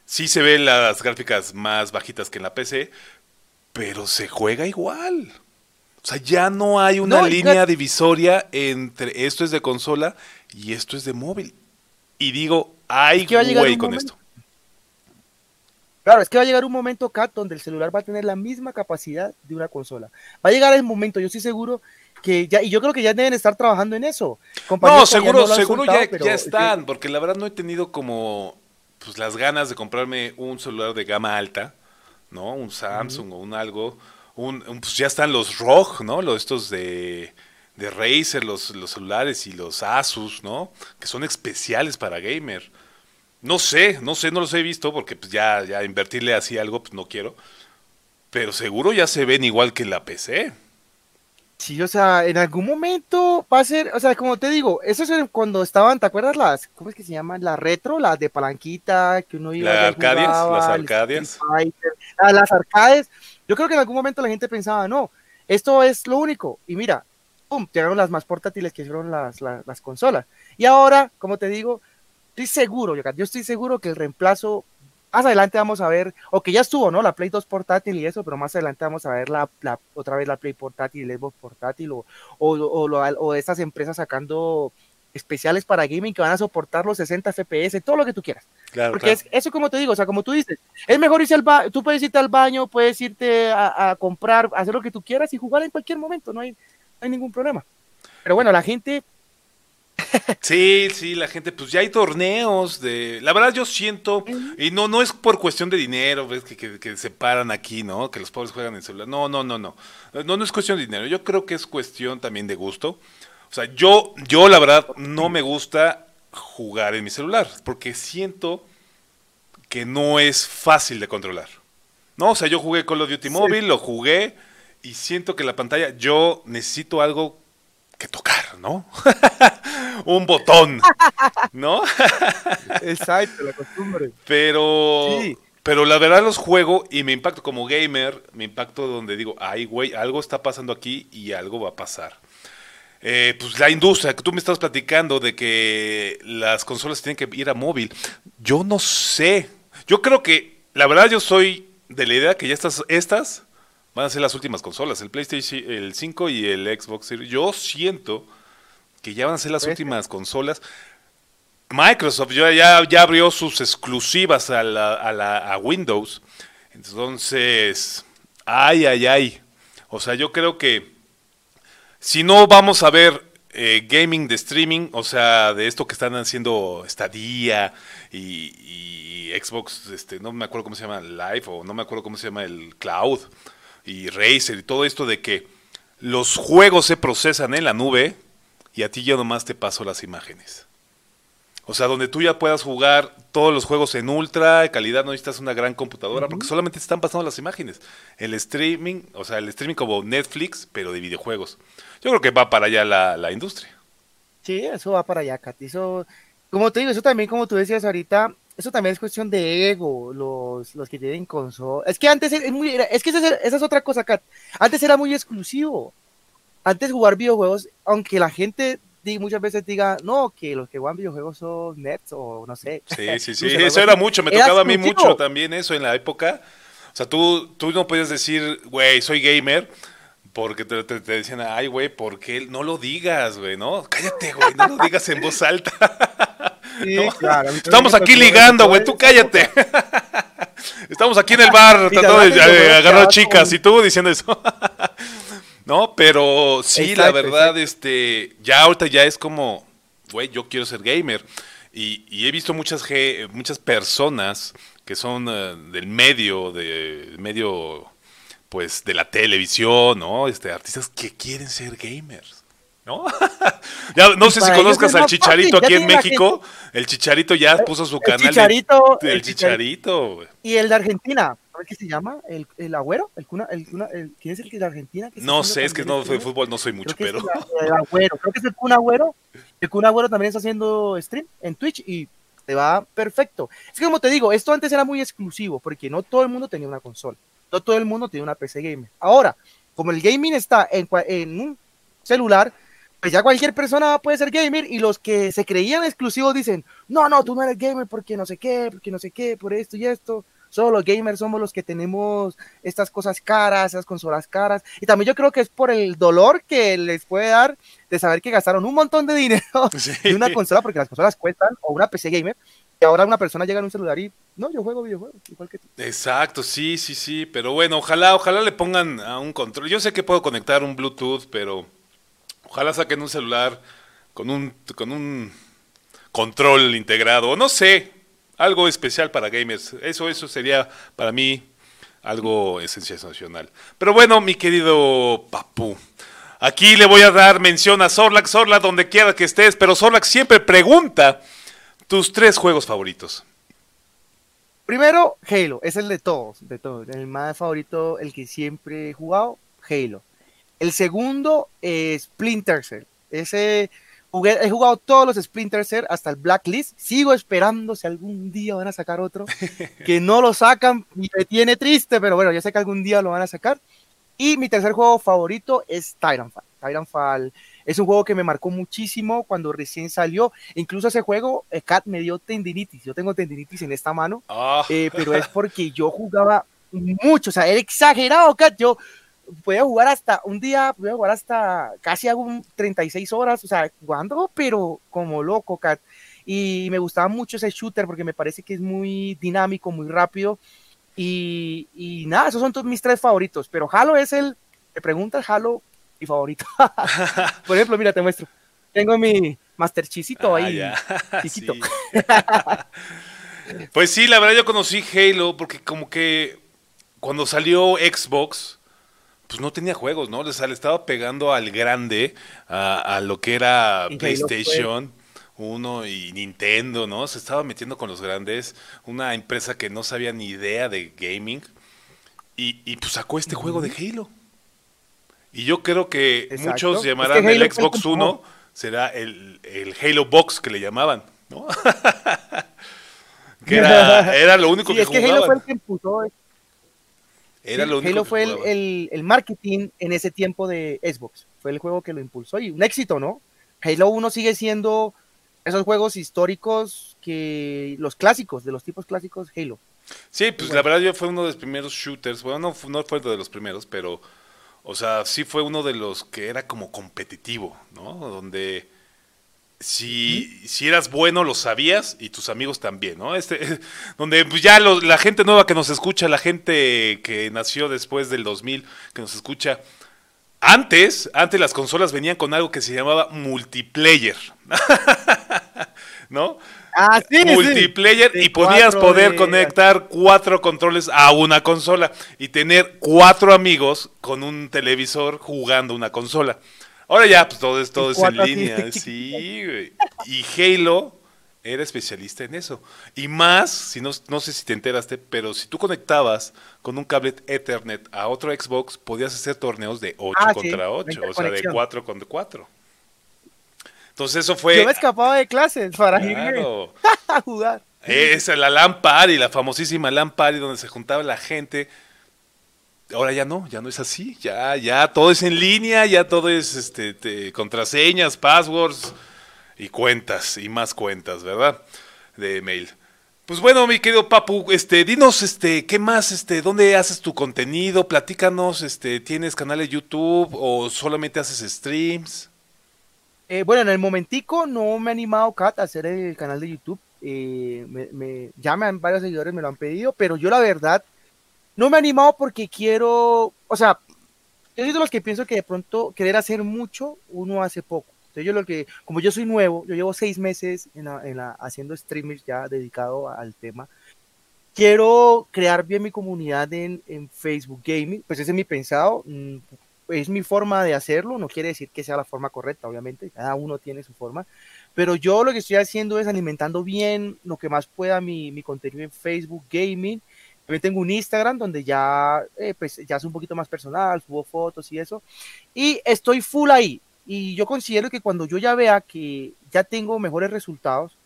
Speaker 1: Sí se ven las gráficas más bajitas que en la PC, pero se juega igual. O sea, ya no hay una
Speaker 2: No,
Speaker 1: línea divisoria entre esto es de consola y esto es de móvil. Y digo, ay, güey con
Speaker 2: momento-
Speaker 1: esto.
Speaker 2: Claro, es que va a llegar un momento, Kat, donde el celular va a tener la misma capacidad de una consola. Va a llegar el momento, yo estoy seguro que ya, y yo creo que ya deben estar trabajando en eso.
Speaker 1: No, seguro, seguro
Speaker 2: soltado,
Speaker 1: ya,
Speaker 2: es que-
Speaker 1: están, porque la verdad no he tenido como pues las ganas de comprarme un celular de gama alta, ¿no? Un Samsung o un algo. Un, un- pues ya están los ROG, ¿no? Los estos de, de Razer, los, los celulares y los Asus, ¿no? Que son especiales para gamer. No sé, no sé, no los he visto porque pues ya, ya invertirle así algo, pues no quiero. Pero seguro ya se ven igual que la PC.
Speaker 2: Sí, o sea, en algún momento va a ser, o sea, como te digo, eso es cuando estaban, ¿te acuerdas las, cómo es que se llaman? Las retro, las de palanquita, que uno iba
Speaker 1: Las Arcadias, las Arcadias.
Speaker 2: Ah, las arcades. Yo creo que en algún momento la gente pensaba, no, esto es lo único. Y mira, pum, llegaron las más portátiles que fueron las, las, las consolas. Y ahora, como te digo, estoy seguro, yo, yo estoy seguro que el reemplazo, más adelante vamos a ver, o que ya estuvo, ¿no? La Play 2 portátil y eso, pero más adelante vamos a ver la, la otra vez la Play portátil, el Xbox portátil, o, o, o, o estas empresas sacando especiales para gaming que van a soportar los 60 FPS, todo lo que tú quieras.
Speaker 1: Claro,
Speaker 2: Porque es, eso como te digo, o sea, como tú dices, es mejor irse al baño, tú puedes irte al baño, puedes irte a, a comprar, hacer lo que tú quieras y jugar en cualquier momento, no hay, no hay ningún problema. Pero bueno, la gente,
Speaker 1: Sí, sí, la gente, pues ya hay torneos de... La verdad yo siento, y no, no es por cuestión de dinero, ves que, que, que se paran aquí, ¿no? Que los pobres juegan en celular. No, no, no, no. No, no es cuestión de dinero. Yo creo que es cuestión también de gusto. O sea, yo, yo la verdad no me gusta jugar en mi celular, porque siento que no es fácil de controlar. No, o sea, yo jugué Call of Duty
Speaker 2: Sí.
Speaker 1: Mobile, lo jugué, y siento que la pantalla, yo necesito algo que tocar, ¿no? Un botón, ¿no?
Speaker 2: exacto, la costumbre.
Speaker 1: Pero,
Speaker 2: Sí.
Speaker 1: pero la verdad los juego y me impacto como gamer, me impacto donde digo, ay, güey, algo está pasando aquí y algo va a pasar. Eh, pues la industria, que tú me estás platicando de que las consolas tienen que ir a móvil. Yo no sé. Yo creo que, la verdad, yo soy de la idea que ya estas, estas van a ser las últimas consolas, el PlayStation, el 5 y el Xbox Series. Yo siento que ya van a ser las últimas consolas. Microsoft ya, ya, ya abrió sus exclusivas a, la, a, la, a Windows. Entonces, ay, ay, ay. O sea, yo creo que si no vamos a ver eh, gaming de streaming, o sea, de esto que están haciendo Stadia y, y Xbox, este, no me acuerdo cómo se llama Live o no me acuerdo cómo se llama el Cloud y Razer y todo esto de que los juegos se procesan en la nube y a ti ya nomás te paso las imágenes. O sea, donde tú ya puedas jugar todos los juegos en ultra calidad, no necesitas una gran computadora, porque solamente te están pasando las imágenes. El streaming, o sea, el streaming como Netflix, pero de videojuegos. Yo creo que va para allá la, la industria.
Speaker 2: Sí, eso va para allá, Katy. Eso, como te digo, eso también, como tú decías ahorita, eso también es cuestión de ego, los, los que tienen consola. Es que antes es muy, es que esa, es- esa es otra cosa, Kat. Antes era muy exclusivo. Antes jugar videojuegos, aunque la gente muchas veces diga, no, que los que juegan videojuegos son nets o no sé.
Speaker 1: Sí, sí, sí. Eso era mucho, me
Speaker 2: Era
Speaker 1: tocaba a mí
Speaker 2: exclusivo.
Speaker 1: mucho también eso en la época. O sea, tú, tú no podías decir, güey, soy gamer, porque te, te- te decían, ay, güey, ¿por qué no lo digas, güey, no? Cállate, güey, no lo digas en voz alta.
Speaker 2: Sí,
Speaker 1: ¿no?
Speaker 2: claro,
Speaker 1: Estamos aquí ligando, güey, tú cállate. Estamos aquí en el bar tratando de agarrar chicas y tú diciendo eso. No, pero sí, la verdad,
Speaker 2: exacto.
Speaker 1: este, ya ahorita ya es como, güey, yo quiero ser gamer. Y, y he visto muchas, muchas personas que son eh, del medio, de medio, pues, de la televisión, ¿no? Este, artistas que quieren ser gamers, ¿no? ya no sé si conozcas al Chicharito
Speaker 2: fácil,
Speaker 1: aquí en México. El Chicharito ya puso su
Speaker 2: El
Speaker 1: canal.
Speaker 2: chicharito,
Speaker 1: del
Speaker 2: el chicharito.
Speaker 1: Chicharito, güey.
Speaker 2: Y el de Argentina, ¿sabes qué se llama? El, el agüero, el cuna, el cuna, el, ¿quién es el que de Argentina? que
Speaker 1: No sé, es que no, de
Speaker 2: stream?
Speaker 1: fútbol no soy mucho,
Speaker 2: Creo que
Speaker 1: pero...
Speaker 2: el, el agüero, creo que es el Kun Agüero. El Kun Agüero también está haciendo stream en Twitch y te va perfecto. Es que como te digo, esto antes era muy exclusivo porque no todo el mundo tenía una consola, no todo el mundo tenía una PC gamer. Ahora, como el gaming está en, en un celular, pues ya cualquier persona puede ser gamer y los que se creían exclusivos dicen, no, no, tú no eres gamer porque no sé qué, porque no sé qué, por esto y esto. Solo los gamers somos los que tenemos estas cosas caras, esas consolas caras. Y también yo creo que es por el dolor que les puede dar de saber que gastaron un montón de dinero en una consola, porque las consolas cuestan, o una PC gamer, y ahora una persona llega en un celular y, no, yo juego videojuegos, igual que tú.
Speaker 1: Exacto, sí, sí, sí, pero bueno, ojalá, ojalá le pongan a un control. Yo sé que puedo conectar un Bluetooth, pero ojalá saquen un celular con un, con un control integrado, no sé, algo especial para gamers. Eso, eso sería para mí algo nacional. Pero bueno, mi querido Papu, aquí le voy a dar mención a Sorlac, Sorlac, donde quiera que estés, pero Sorlac siempre pregunta tus tres juegos favoritos.
Speaker 2: Primero, Halo, es el de todos, de todos. El más favorito, el que siempre he jugado, Halo. El segundo, es Splinter Cell. Ese he jugado todos los Splinter Cell hasta el Blacklist. Sigo esperando si algún día van a sacar otro. que no lo sacan y me tiene triste, pero bueno, ya sé que algún día lo van a sacar. Y mi tercer juego favorito es Titanfall. Titanfall es un juego que me marcó muchísimo cuando recién salió. Incluso ese juego, eh, Cat me dio tendinitis. Yo tengo tendinitis en esta mano, ah. eh, pero es porque yo jugaba mucho. O sea, era exagerado, Cat. Yo podía jugar hasta un día, podía jugar hasta casi hago 36 horas, o sea, jugando, pero como loco, Cat. Y me gustaba mucho ese shooter porque me parece que es muy dinámico, muy rápido. Y, y nada, esos son todos mis tres favoritos. Pero Halo es el, me preguntas, Halo, mi favorito. Por ejemplo, mira, te muestro. Tengo mi Master Chisito ah, ahí, chiquito.
Speaker 1: pues sí, la verdad yo conocí Halo porque como que cuando salió Xbox, pues no tenía juegos, ¿no? le estaba pegando al grande, a, lo que era PlayStation 1 y Nintendo, ¿no? Se estaba metiendo con los grandes, una empresa que no sabía ni idea de gaming, y, pues sacó este juego de Halo. Y yo creo que muchos llamarán el Xbox 1, será el, el, Halo Box que le llamaban, ¿no? que era, lo único que, es que Halo fue el que
Speaker 2: era lo Halo fue el, marketing en ese tiempo de Xbox. Fue el juego que lo impulsó y un éxito, ¿no? Halo 1 sigue siendo esos juegos históricos que los clásicos, de los tipos clásicos Halo.
Speaker 1: Sí, pues la verdad yo fue uno de los primeros shooters, bueno, no, no fue de los primeros, pero, o sea, sí fue uno de los que era como competitivo, ¿no? Donde si, si eras bueno lo sabías y tus amigos también, ¿no? Este, donde pues, ya la gente nueva que nos escucha, la gente que nació después del 2000, que nos escucha, antes, antes las consolas venían con algo que se llamaba multiplayer, ¿no?
Speaker 2: Ah, sí,
Speaker 1: multiplayer y podías poder conectar cuatro controles a una consola y tener cuatro amigos con un televisor jugando una consola. Ahora ya, pues todo es, todo es en línea. Sí, güey. Y Halo era especialista en eso. Y más, si no, no sé si te enteraste, pero si tú conectabas con un cable Ethernet a otro Xbox, podías hacer torneos de 8 ah, contra 8, o sea, de 4 contra 4. Entonces eso fue...
Speaker 2: Yo me escapaba de clases para ir a jugar.
Speaker 1: Esa, la LAN Party, la famosísima LAN Party donde se juntaba la gente ahora ya no, ya no es así, ya, ya todo es en línea, ya todo es este, contraseñas, passwords y cuentas y más cuentas, ¿verdad? De mail. Pues bueno, mi querido Papu, este, dinos, este, ¿qué más, este, dónde haces tu contenido? Platícanos, este, ¿tienes canales YouTube o solamente haces streams?
Speaker 2: Eh, bueno, en el momentico no me he animado, Kat, a hacer el canal de YouTube. Eh, me, me, ya varios seguidores me lo han pedido, pero yo la verdad no me he animado porque quiero, o sea, yo soy de los que pienso que de pronto querer hacer mucho, uno hace poco. Entonces yo lo que, como yo soy nuevo, yo llevo seis meses en la, haciendo streamers ya dedicado al tema, quiero crear bien mi comunidad en, en, Facebook Gaming, pues ese es mi pensado, mm, es mi forma de hacerlo, no quiere decir que sea la forma correcta, obviamente, cada uno tiene su forma, pero yo lo que estoy haciendo es alimentando bien lo que más pueda mi, mi contenido en Facebook Gaming, también tengo un Instagram donde ya, eh, pues, ya es un poquito más personal, subo fotos y eso. Y estoy full ahí. Y yo considero que cuando yo ya vea que ya tengo mejores resultados,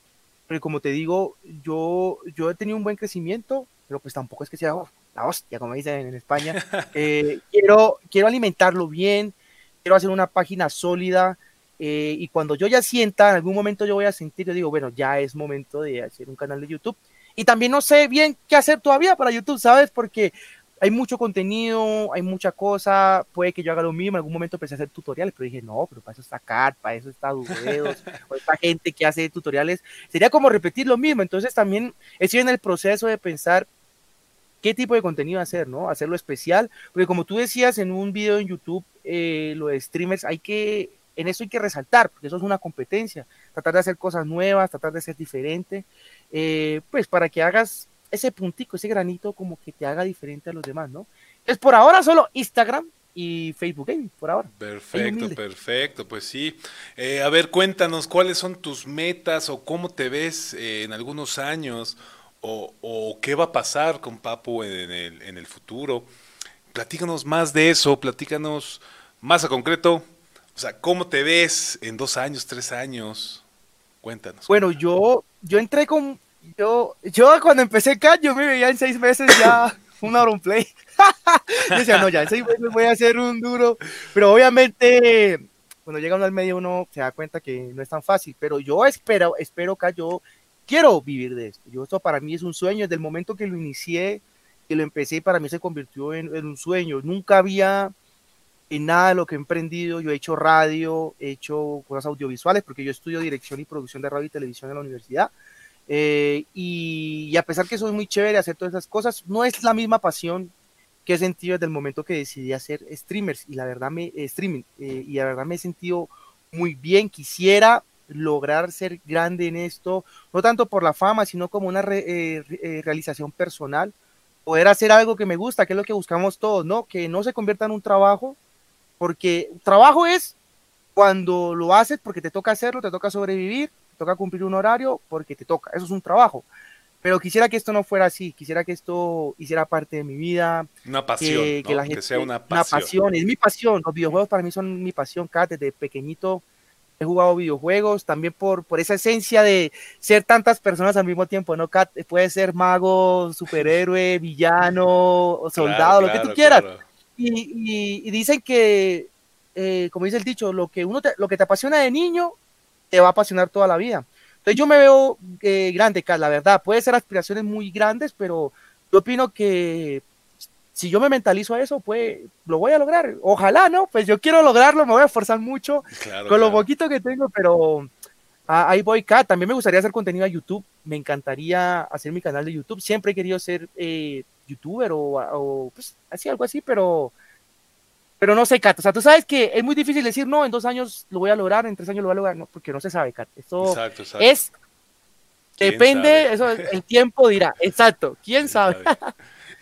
Speaker 2: pero como te digo, yo, yo he tenido un buen crecimiento, pero pues tampoco es que sea oh, la hostia, como dicen en España. Eh, quiero, quiero alimentarlo bien, quiero hacer una página sólida, eh, y cuando yo ya sienta, en algún momento yo voy a sentir, yo digo, bueno, ya es momento de hacer un canal de YouTube. Y también no sé bien qué hacer todavía para YouTube, ¿sabes? Porque hay mucho contenido, hay mucha cosa, puede que yo haga lo mismo, en algún momento empecé a hacer tutoriales, pero dije, no, pero para eso está Cat, para eso está Dudeos, o esta gente que hace tutoriales, sería como repetir lo mismo, entonces también estoy en el proceso de pensar qué tipo de contenido hacer, ¿no? Hacerlo especial, porque como tú decías en un video en YouTube, eh, lo de streamers, hay que, en eso hay que resaltar, porque eso es una competencia, tratar de hacer cosas nuevas, tratar de ser diferente, eh, pues para que hagas ese puntico, ese granito como que te haga diferente a los demás, ¿no? Es por ahora solo Instagram y Facebook Gaming, por ahora.
Speaker 1: Perfecto, perfecto, pues sí. Eh, a ver, cuéntanos cuáles son tus metas o cómo te ves eh, en algunos años o, qué va a pasar con Papu en, el, en el futuro. Platícanos más de eso, platícanos más a concreto, o sea, ¿cómo te ves en dos años, tres años? Cuéntanos.
Speaker 2: Bueno, yo, yo entré con yo, yo cuando empecé CAT, yo me veía en seis meses ya un Auronplay. yo decía, no, ya en seis meses voy a hacer un duro. Pero obviamente, cuando llega uno al medio, uno se da cuenta que no es tan fácil. Pero yo espero, espero que yo quiero vivir de esto. Yo, esto para mí es un sueño. Desde el momento que lo inicié, que lo empecé, para mí se convirtió en, en un sueño. Nunca había en nada de lo que he emprendido. Yo he hecho radio, he hecho cosas audiovisuales, porque yo estudio dirección y producción de radio y televisión en la universidad. Eh, y, a pesar que soy muy chévere hacer todas esas cosas, no es la misma pasión que he sentido desde el momento que decidí hacer streamers y la verdad me eh, streaming eh, y la verdad me he sentido muy bien. Quisiera lograr ser grande en esto, no tanto por la fama, sino como una realización personal, poder hacer algo que me gusta, que es lo que buscamos todos, ¿no? Que no se convierta en un trabajo, porque trabajo es cuando lo haces porque te toca hacerlo, te toca sobrevivir, toca cumplir un horario porque te toca, eso es un trabajo. Pero quisiera que esto no fuera así, quisiera que esto hiciera parte de mi vida.
Speaker 1: Una pasión, que, la gente, sea una pasión.
Speaker 2: Una pasión, es mi pasión. Los videojuegos para mí son mi pasión, Kat, desde pequeñito he jugado videojuegos, también por, por esa esencia de ser tantas personas al mismo tiempo, ¿no, Kat? Puede ser mago, superhéroe, villano, soldado, lo que tú quieras. Y, y, dicen que, eh, como dice el dicho, lo que, uno lo que te apasiona de niño te va a apasionar toda la vida. Entonces yo me veo eh, grande, la verdad, puede ser aspiraciones muy grandes, pero yo opino que si yo me mentalizo a eso, pues lo voy a lograr. Ojalá, ¿no? Pues yo quiero lograrlo, me voy a esforzar mucho con lo poquito que tengo, pero ah, ahí voy, Kat. También me gustaría hacer contenido a YouTube. Me encantaría hacer mi canal de YouTube. Siempre he querido ser eh, youtuber o, o pues, así, algo así, pero pero no sé, Kat. O sea, tú sabes que es muy difícil decir, no, en dos años lo voy a lograr, en tres años lo voy a lograr, no, porque no se sabe, Kat. Esto es. Depende, eso el tiempo dirá. Exacto, quién sabe.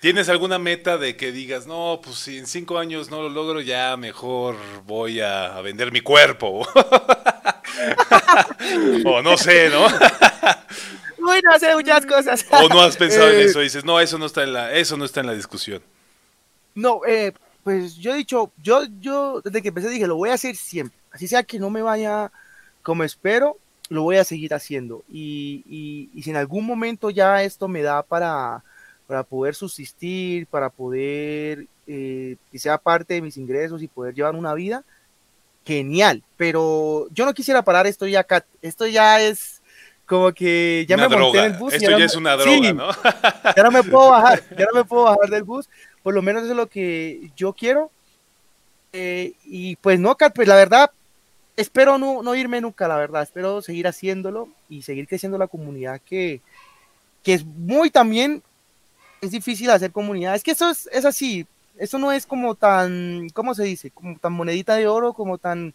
Speaker 1: ¿Tienes alguna meta de que digas, no, pues si en cinco años no lo logro, ya mejor voy a, vender mi cuerpo? o no sé, ¿no?
Speaker 2: bueno, muchas cosas.
Speaker 1: o no has pensado en eh, eso, dices, no, eso no está en la, eso no está en la discusión.
Speaker 2: No, eh, pues yo he dicho, yo, yo desde que empecé dije, lo voy a hacer siempre. Así sea que no me vaya como espero, lo voy a seguir haciendo. Y, y, si en algún momento ya esto me da para, para poder subsistir, para poder eh, que sea parte de mis ingresos y poder llevar una vida, genial. Pero yo no quisiera parar esto ya acá. Esto ya es como que ya me monté en el bus.
Speaker 1: Esto ya, es una droga, ¿no?
Speaker 2: ya no me puedo bajar, ya no me puedo bajar del bus por lo menos eso es lo que yo quiero. Eh, y pues no, pues la verdad, espero no, no, irme nunca, la verdad, espero seguir haciéndolo y seguir creciendo la comunidad que, que es muy también, es difícil hacer comunidad, es que eso es, es así, eso no es como tan, ¿cómo se dice? Como tan monedita de oro, como tan,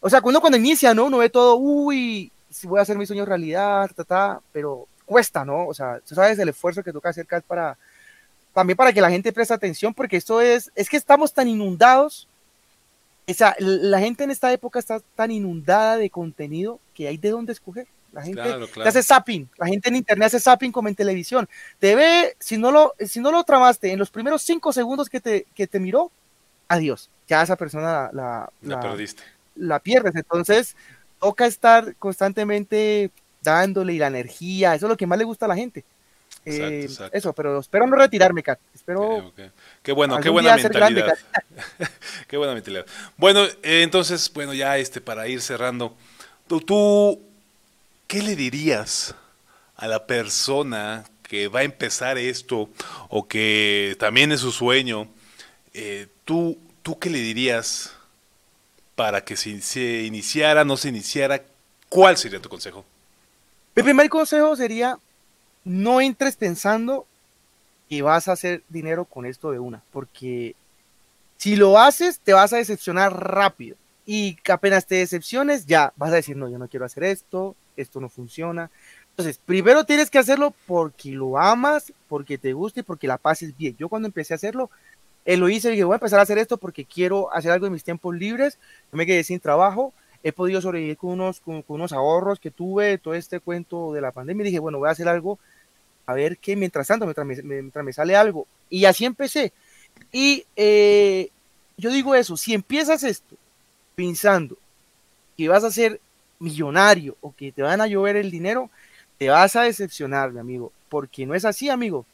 Speaker 2: o sea, cuando cuando inicia, ¿no? Uno ve todo, uy, si voy a hacer mi sueño realidad, ta, pero cuesta, ¿no? O sea, tú sabes el esfuerzo que toca hacer para también para que la gente preste atención, porque esto es, es que estamos tan inundados, o sea, la gente en esta época está tan inundada de contenido que hay de dónde escoger. La gente hace zapping, la gente en internet hace zapping como en televisión. Te ve, si no lo, si no lo tramaste en los primeros cinco segundos que te, que te miró, adiós, ya esa persona la,
Speaker 1: la, perdiste.
Speaker 2: La pierdes. Entonces, toca estar constantemente dándole y la energía, eso es lo que más le gusta a la gente. Eh, eso, pero espero no retirarme, Kat. Espero.
Speaker 1: Qué bueno, qué buena mentalidad. qué buena mentalidad. Bueno, eh, entonces, bueno, ya este, para ir cerrando, tú, tú, ¿qué le dirías a la persona que va a empezar esto o que también es su sueño? Eh, ¿tú, ¿Tú qué le dirías para que se, se iniciara, no se iniciara? ¿Cuál sería tu consejo?
Speaker 2: Mi primer consejo sería no entres pensando que vas a hacer dinero con esto de una, porque si lo haces, te vas a decepcionar rápido. Y apenas te decepciones, ya vas a decir, no, yo no quiero hacer esto, esto no funciona. Entonces, primero tienes que hacerlo porque lo amas, porque te gusta y porque la pases bien. Yo cuando empecé a hacerlo, eh, lo hice dije, voy a empezar a hacer esto porque quiero hacer algo en mis tiempos libres. Yo me quedé sin trabajo, he podido sobrevivir con unos, con, unos ahorros que tuve, todo este cuento de la pandemia. Y dije, bueno, voy a hacer algo a ver qué mientras tanto, mientras me, sale algo. Y así empecé. Y eh, yo digo eso, si empiezas esto pensando que vas a ser millonario o que te van a llover el dinero, te vas a decepcionar, mi amigo, porque no es así, amigo.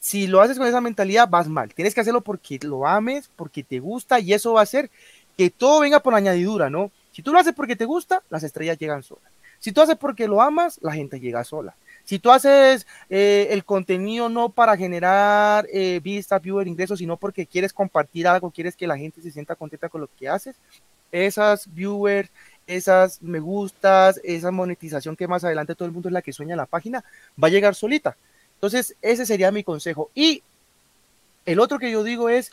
Speaker 2: Si lo haces con esa mentalidad, vas mal. Tienes que hacerlo porque lo ames, porque te gusta y eso va a hacer que todo venga por añadidura, ¿no? Si tú lo haces porque te gusta, las estrellas llegan solas. Si tú haces porque lo amas, la gente llega sola. Si tú haces eh, el contenido no para generar eh, vista, viewer, ingresos, sino porque quieres compartir algo, quieres que la gente se sienta contenta con lo que haces, esas viewers, esas me gustas, esa monetización que más adelante todo el mundo es la que sueña la página, va a llegar solita. Entonces, ese sería mi consejo. Y el otro que yo digo es,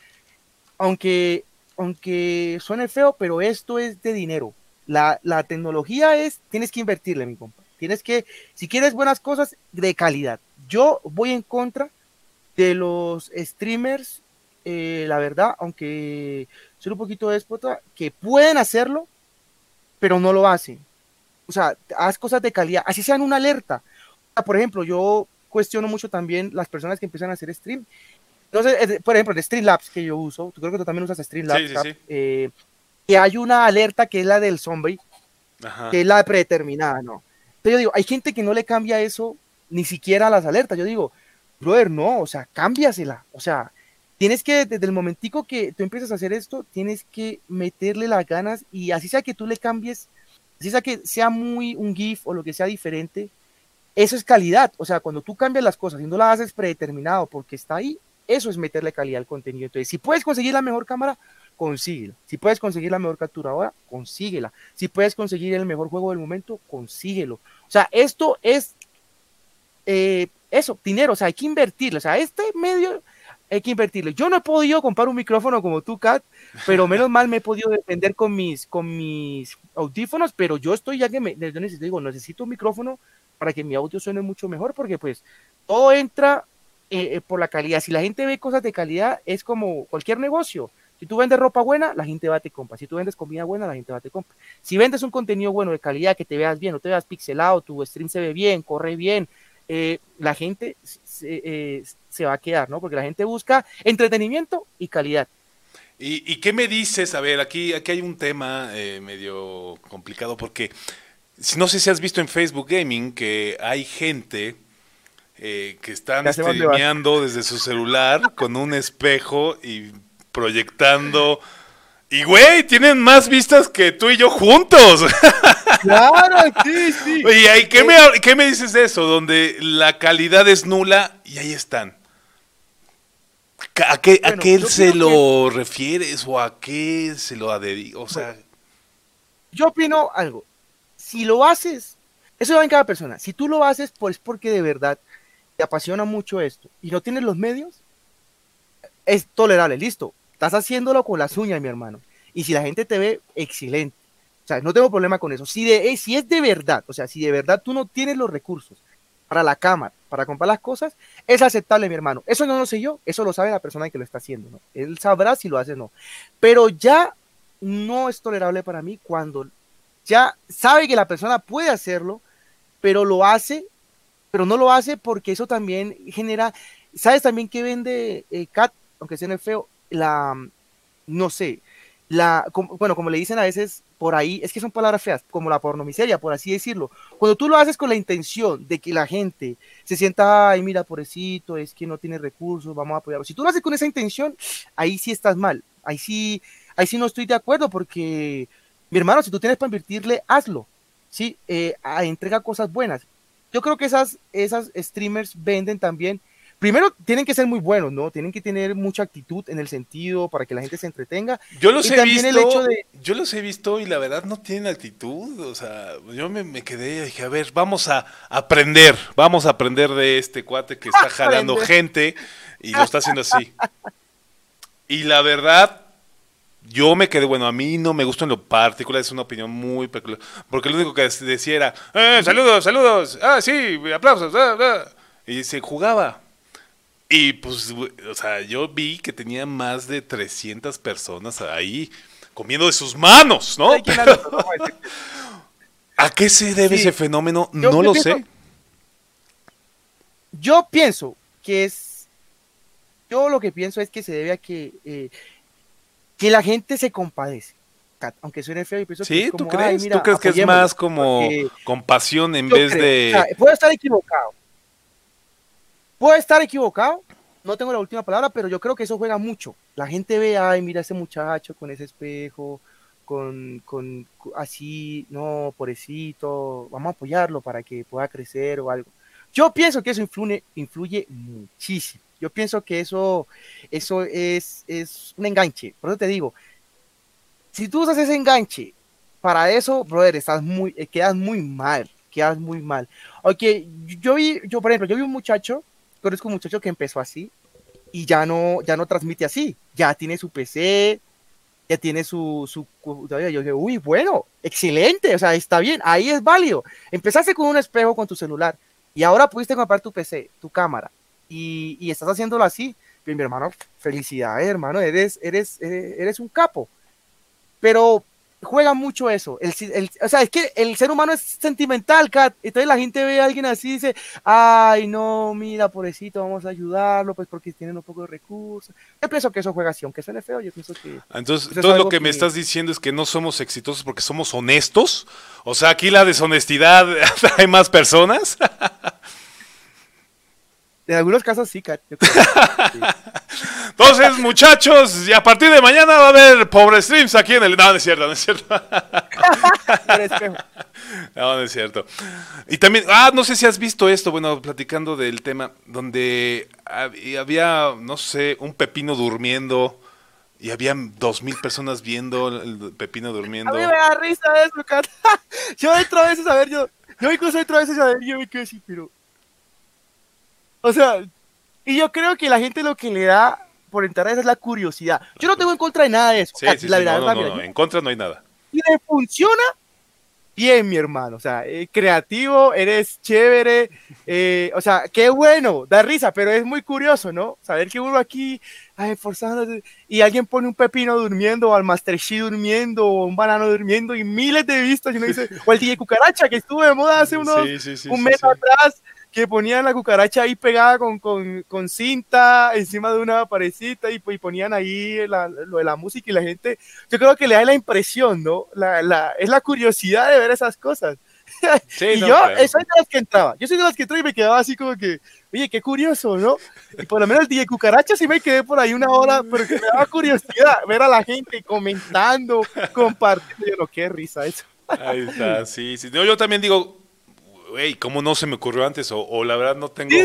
Speaker 2: aunque, aunque suene feo, pero esto es de dinero. La, la tecnología es, tienes que invertirle, mi compa. Tienes que, si quieres buenas cosas, de calidad. Yo voy en contra de los streamers, eh, la verdad, aunque soy un poquito déspota, que pueden hacerlo, pero no lo hacen. O sea, haz cosas de calidad, así sean una alerta. Por ejemplo, yo cuestiono mucho también las personas que empiezan a hacer stream. Entonces, por ejemplo, el Streamlabs que yo uso, tú creo que tú también usas Streamlabs, sí, sí, eh, que hay una alerta que es la del zombie, que es la predeterminada, ¿no? yo digo, hay gente que no le cambia eso ni siquiera a las alertas. Yo digo, brother, no, o sea, cámbiasela. O sea, tienes que, desde el momentico que tú empiezas a hacer esto, tienes que meterle las ganas y así sea que tú le cambies, así sea que sea muy un GIF o lo que sea diferente, eso es calidad. O sea, cuando tú cambias las cosas y no las haces predeterminado porque está ahí, eso es meterle calidad al contenido. Entonces, si puedes conseguir la mejor cámara, consíguela. Si puedes conseguir la mejor capturadora, consíguela. Si puedes conseguir el mejor juego del momento, consíguelo. O sea, esto es eh, eso, dinero, o sea, hay que invertirle. O sea, este medio hay que invertirle. Yo no he podido comprar un micrófono como tú, Kat, pero menos mal me he podido defender con mis, con mis audífonos, pero yo estoy ya que me, yo necesito, digo, necesito un micrófono para que mi audio suene mucho mejor, porque pues todo entra eh, eh, por la calidad. Si la gente ve cosas de calidad, es como cualquier negocio. Si tú vendes ropa buena, la gente va a te compra. Si tú vendes comida buena, la gente va a te compra. Si vendes un contenido bueno de calidad, que te veas bien, no te veas pixelado, tu stream se ve bien, corre bien, eh, la gente se, va a quedar, ¿no? Porque la gente busca entretenimiento y calidad.
Speaker 1: ¿Y, qué me dices? A ver, aquí, aquí hay un tema medio complicado porque no sé si has visto en Facebook Gaming que hay gente que están streameando desde su celular con un espejo y proyectando. Y güey, tienen más vistas que tú y yo juntos.
Speaker 2: Claro, sí, sí.
Speaker 1: ¿y qué, me, qué me dices de eso? Donde la calidad es nula y ahí están. ¿A qué, a qué se lo refieres o a qué se lo adedicas? O sea...
Speaker 2: yo opino algo. Si lo haces, eso va en cada persona. Si tú lo haces, pues porque de verdad te apasiona mucho esto y no tienes los medios, es tolerable, listo. Estás haciéndolo con las uñas, mi hermano. Y si la gente te ve, excelente. O sea, no tengo problema con eso. Si, de, eh, si es de verdad, o sea, si de verdad tú no tienes los recursos para la cámara, para comprar las cosas, es aceptable, mi hermano. Eso no lo sé yo, eso lo sabe la persona que lo está haciendo. Él sabrá si lo hace o no. Pero ya no es tolerable para mí cuando ya sabe que la persona puede hacerlo, pero lo hace, pero no lo hace porque eso también genera, ¿sabes también que vende eh, Cat, aunque sea feo? la, no sé, la, bueno, como le dicen a veces, por ahí, es que son palabras feas, como la pornomiseria, por así decirlo. Cuando tú lo haces con la intención de que la gente se sienta, ay, mira, pobrecito, es que no tiene recursos, vamos a apoyarlo. Si tú lo haces con esa intención, ahí sí estás mal. Ahí sí, ahí sí no estoy de acuerdo porque, mi hermano, si tú tienes para invertirle, hazlo. Sí, eh, entrega cosas buenas. Yo creo que esas, esas streamers venden también primero tienen que ser muy buenos, ¿no? Tienen que tener mucha actitud en el sentido para que la gente se entretenga.
Speaker 1: Yo los he visto, yo los he visto y la verdad no tienen actitud, o sea, yo me, quedé y dije, a ver, vamos a aprender, vamos a aprender de este cuate que está jalando gente y lo está haciendo así. Y la verdad, yo me quedé, bueno, a mí no me gusta en lo particular, es una opinión muy peculiar, porque lo único que decía era, eh, saludos, saludos, ah, sí, aplausos, ah, ah". y se jugaba. Y pues, o sea, yo vi que tenía más de 300 personas ahí comiendo de sus manos, ¿no? ¿A qué se debe ese fenómeno? no lo sé.
Speaker 2: Yo pienso que es. Yo lo que pienso es que se debe a que, eh, que la gente se compadece. Aunque suene feo, y pienso
Speaker 1: ¿Sí? ¿Tú crees? ¿Tú crees que es más como compasión en vez de.
Speaker 2: puedo estar equivocado Puede estar equivocado, no tengo la última palabra, pero yo creo que eso juega mucho. La gente ve, ay, mira ese muchacho con ese espejo, con, con así, no, pobrecito, vamos a apoyarlo para que pueda crecer o algo. Yo pienso que eso influye, influye muchísimo. Yo pienso que eso, eso es, es un enganche. Por eso te digo, si tú usas ese enganche para eso, brother, estás muy, eh, quedas muy mal, quedas muy mal. Ok, yo vi, yo por ejemplo, yo vi un muchacho conozco un muchacho que empezó así y ya no, ya no transmite así, ya tiene su PC, ya tiene su, su yo dije, uy, bueno, excelente, o sea, está bien, ahí es válido. Empezaste con un espejo con tu celular y ahora pudiste comprar tu PC, tu cámara y, y estás haciéndolo así. Bien, mi hermano, felicidades, hermano, eres, eres, eres, eres un capo. Pero juega mucho eso. El, o sea, es que el ser humano es sentimental, Kat. Entonces la gente ve a alguien así y dice, ay, no, mira, pobrecito, vamos a ayudarlo, pues porque tienen un poco de recursos. Yo pienso que eso juega así, aunque suene feo, yo pienso que...
Speaker 1: Entonces, todo lo que, me estás diciendo es que no somos exitosos porque somos honestos. O sea, aquí la deshonestidad hay más personas.
Speaker 2: En algunos casos sí, Kat.
Speaker 1: Entonces, muchachos, y a partir de mañana va a haber pobre streams aquí en el. No, no es cierto, no es cierto. no, no es cierto. Y también, ah, no sé si has visto esto, bueno, platicando del tema, donde había, no sé, un pepino durmiendo. Y había dos mil personas viendo el pepino durmiendo. A
Speaker 2: mí me da risa eso, Kat. Yo entro a veces a ver, yo, yo incluso entro a veces a ver, yo me quedo así, pero... O sea, y yo creo que la gente lo que le da por entrar es la curiosidad. Yo no tengo en contra de nada de eso.
Speaker 1: Sí, sí, la verdad, no, no, en contra no hay nada.
Speaker 2: Y le funciona, bien, mi hermano. O sea, eh, creativo, eres chévere. Eh, o sea, qué bueno, da risa, pero es muy curioso, ¿no? Saber que uno aquí, ay, forzando, y alguien pone un pepino durmiendo, o al Master durmiendo, o un banano durmiendo, y miles de vistas. Y uno dice, o el DJ Cucaracha, que estuvo de moda hace unos un mes atrás que ponían la cucaracha ahí pegada con, con, con cinta encima de una parecita y, y ponían ahí lo de la música y la gente, yo creo que le da la impresión, ¿no? La, la, es la curiosidad de ver esas cosas. y yo soy de las que entraba, yo soy de las que entraba y me quedaba así como que, oye, qué curioso, ¿no? Y por lo menos el día de cucaracha sí me quedé por ahí una hora, pero que me daba curiosidad ver a la gente comentando, compartiendo, yo no, qué risa eso.
Speaker 1: Ahí está, sí, sí. yo también digo, güey, ¿cómo no se me ocurrió antes? O, la verdad no tengo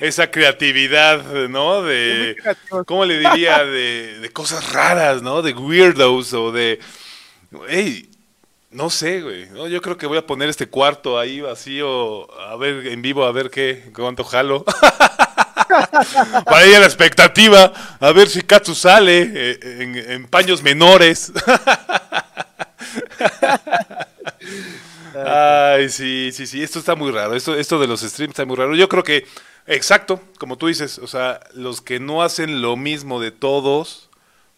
Speaker 1: esa creatividad, ¿no? De, ¿cómo le diría? De, cosas raras, ¿no? De weirdos o de, hey, no sé, güey. Yo creo que voy a poner este cuarto ahí vacío, a ver en vivo, a ver qué, cuánto jalo. Para ir a la expectativa, a ver si Katsu sale eh, en, en paños menores. Ay, sí, sí, sí, esto está muy raro. Esto, esto de los streams está muy raro. Yo creo que, exacto, como tú dices, o sea, los que no hacen lo mismo de todos,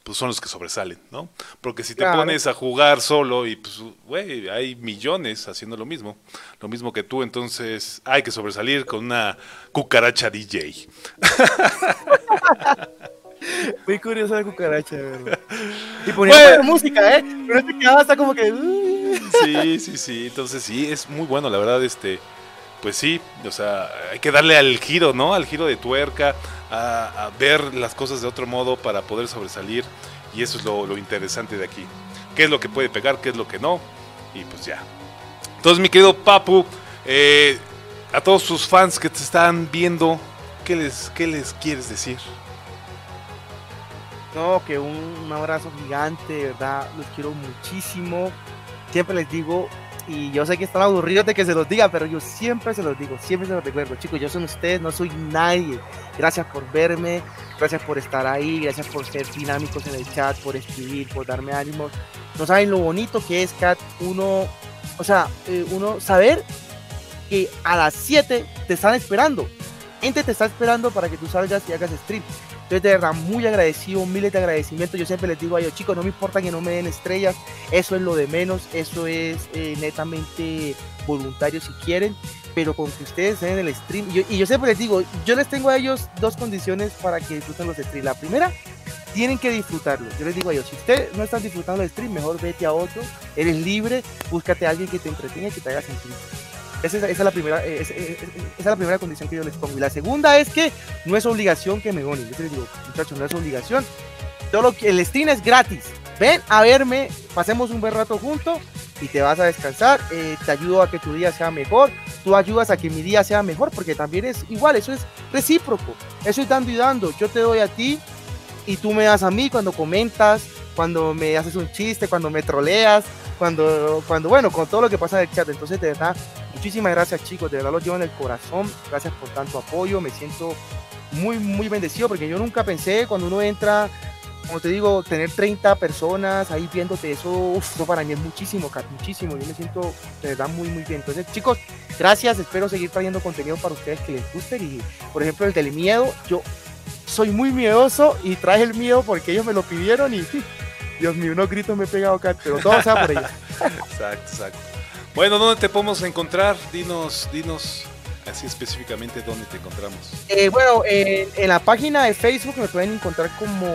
Speaker 1: pues son los que sobresalen, ¿no? Porque si te pones a jugar solo y pues, güey, hay millones haciendo lo mismo, lo mismo que tú, entonces hay que sobresalir con una cucaracha DJ.
Speaker 2: Muy curiosa la cucaracha, ¿verdad? Y poniendo música, ¿eh? Pero este quedaba hasta como que... Uh,
Speaker 1: Sí, sí, sí. Entonces sí, es muy bueno, la verdad, este. Pues sí, o sea, hay que darle al giro, ¿no? Al giro de tuerca, a, ver las cosas de otro modo para poder sobresalir. Y eso es lo, interesante de aquí. ¿Qué es lo que puede pegar? ¿Qué es lo que no? Y pues ya. Entonces, mi querido Papu, eh, a todos sus fans que te están viendo, ¿qué les, qué les quieres decir?
Speaker 2: No, que un, abrazo gigante, ¿verdad? Los quiero muchísimo. Siempre les digo, y yo sé que están aburridos de que se los diga, pero yo siempre se los digo, siempre se los recuerdo. Chicos, yo soy ustedes, no soy nadie. Gracias por verme, gracias por estar ahí, gracias por ser dinámicos en el chat, por escribir, por darme ánimos. No saben lo bonito que es, Cat, uno, o sea, eh, uno saber que a las 7 te están esperando. Gente te está esperando para que tú salgas y hagas stream. Entonces, de verdad, muy agradecido, miles de agradecimientos. Yo siempre les digo a ellos, chicos, no me importa que no me den estrellas, eso es lo de menos, eso es eh, netamente voluntario si quieren, pero con que ustedes den el stream. Y yo, siempre les digo, yo les tengo a ellos dos condiciones para que disfruten los streams. La primera, tienen que disfrutarlo. Yo les digo a ellos, si ustedes no están disfrutando el stream, mejor vete a otro, eres libre, búscate a alguien que te entretenga y que te haga sentir. Esa es, la primera, eh, esa, es la primera condición que yo les pongo. Y la segunda es que no es obligación que me donen. Yo les digo, muchachos, no es obligación. Todo el stream es gratis. Ven a verme, pasemos un buen rato juntos y te vas a descansar. Eh, te ayudo a que tu día sea mejor. Tú ayudas a que mi día sea mejor porque también es igual. Eso es recíproco. Eso es dando y dando. Yo te doy a ti y tú me das a mí cuando comentas, cuando me haces un chiste, cuando me troleas, cuando, cuando bueno, con todo lo que pasa en el chat. Entonces, de verdad, Muchísimas gracias chicos, de verdad lo llevo en el corazón. Gracias por tanto apoyo. Me siento muy, muy bendecido porque yo nunca pensé cuando uno entra, como te digo, tener 30 personas ahí viéndote, eso, eso para mí es muchísimo, muchísimo. Yo me siento de verdad muy, muy bien. Entonces chicos, gracias. Espero seguir trayendo contenido para ustedes que les guste. Y por ejemplo, el del miedo, yo soy muy miedoso y traje el miedo porque ellos me lo pidieron y Dios mío, unos gritos me he pegado acá, pero todo sea por ellos.
Speaker 1: exacto, exacto. Bueno, ¿dónde te podemos encontrar? Dinos, dinos así específicamente dónde te encontramos.
Speaker 2: Eh, bueno, en la página de Facebook me pueden encontrar como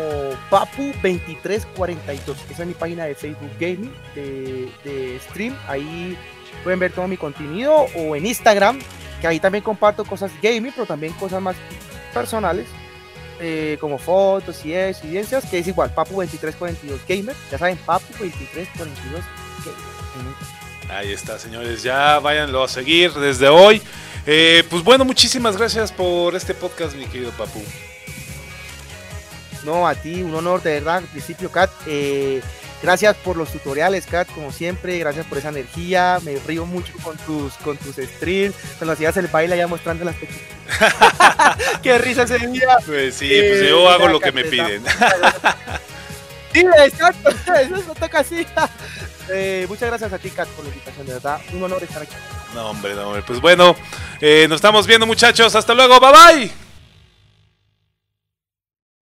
Speaker 2: Papu2342. Esa es mi página de Facebook Gaming, de, stream. Ahí pueden ver todo mi contenido. O en Instagram, que ahí también comparto cosas gaming, pero también cosas más personales. Eh, como fotos y que es igual, Papu2342 Gamer. Ya saben, Papu2342 Gamer.
Speaker 1: Ahí está, señores. Ya váyanlo a seguir desde hoy. Eh, pues bueno, muchísimas gracias por este podcast, mi querido Papu.
Speaker 2: No, a ti, un honor de verdad, al principio, Kat. Eh, gracias por los tutoriales, Kat, como siempre. Gracias por esa energía. Me río mucho con tus, con tus streams. Cuando hacías el baile ya mostrando las Qué risa ese día.
Speaker 1: Pues sí, pues yo hago lo que me piden.
Speaker 2: Sí, exacto, eso toca así. Eh, muchas gracias a ti, Kat, por la invitación, de verdad. Un honor estar aquí.
Speaker 1: No, hombre, no, hombre. Pues bueno, eh, nos estamos viendo, muchachos. Hasta luego, bye bye.